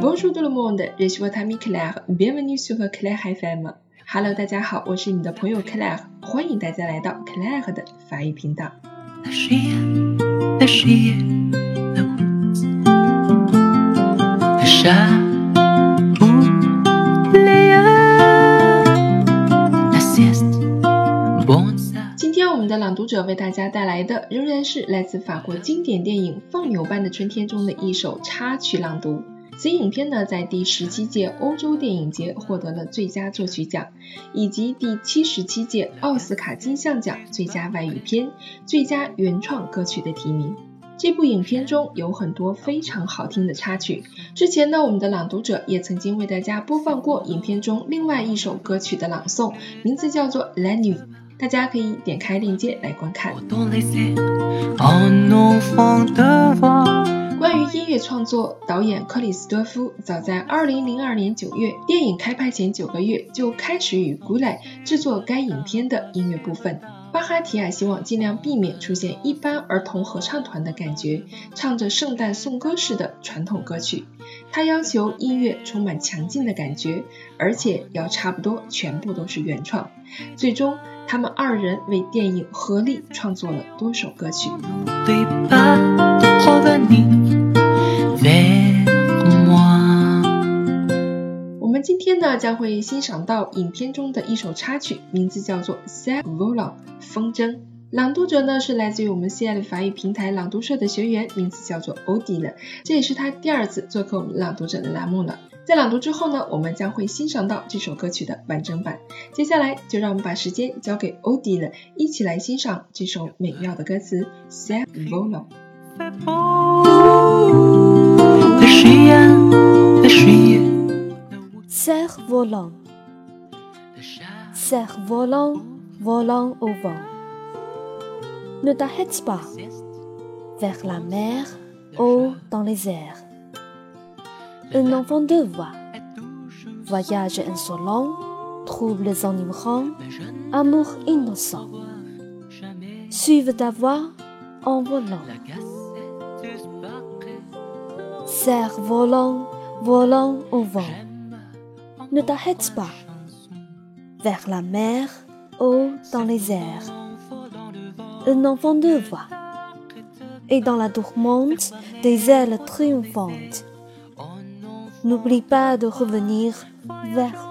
Bonjour tout le monde, je suis votre ami Claire. Bienvenue sur Claire FM. Hello，大家好，我是你的朋友 Claire，欢迎大家来到 Claire 的法语频道。今天我们的朗读者为大家带来的仍然是来自法国经典电影《放牛班的春天》中的一首插曲朗读。此影片呢，在第十七届欧洲电影节获得了最佳作曲奖，以及第七十七届奥斯卡金像奖最佳外语片、最佳原创歌曲的提名。这部影片中有很多非常好听的插曲。之前呢，我们的朗读者也曾经为大家播放过影片中另外一首歌曲的朗诵，名字叫做《La Nuit》，大家可以点开链接来观看。关于音乐创作，导演克里斯多夫早在2002年9月电影开拍前九个月就开始与古莱制作该影片的音乐部分。巴哈提亚希望尽量避免出现一般儿童合唱团的感觉，唱着圣诞颂歌式的传统歌曲。他要求音乐充满强劲的感觉，而且要差不多全部都是原创。最终，他们二人为电影合力创作了多首歌曲。我们今天呢将会欣赏到影片中的一首插曲，名字叫做《Saint Volant》风筝。朗读者呢是来自于我们 C L 法语平台朗读社的学员，名字叫做 Odile，这也是他第二次做客我们朗读者的栏目了。在朗读之后呢，我们将会欣赏到这首歌曲的完整版。接下来就让我们把时间交给 Odile，一起来欣赏这首美妙的歌词《Saint Volant》。Cerf-volant, cerf-volant, volant au vent. Ne t'arrête pas vers la mer, haut dans les airs. Un enfant de voix, voyage insolent, troubles enivrants, amour innocent. Suive ta voix en volant. Cerf-volant, volant au vent ne t'arrête pas. Vers la mer, haut dans les airs, un enfant de voix, et dans la tourmente des ailes triomphantes. N'oublie pas de revenir vers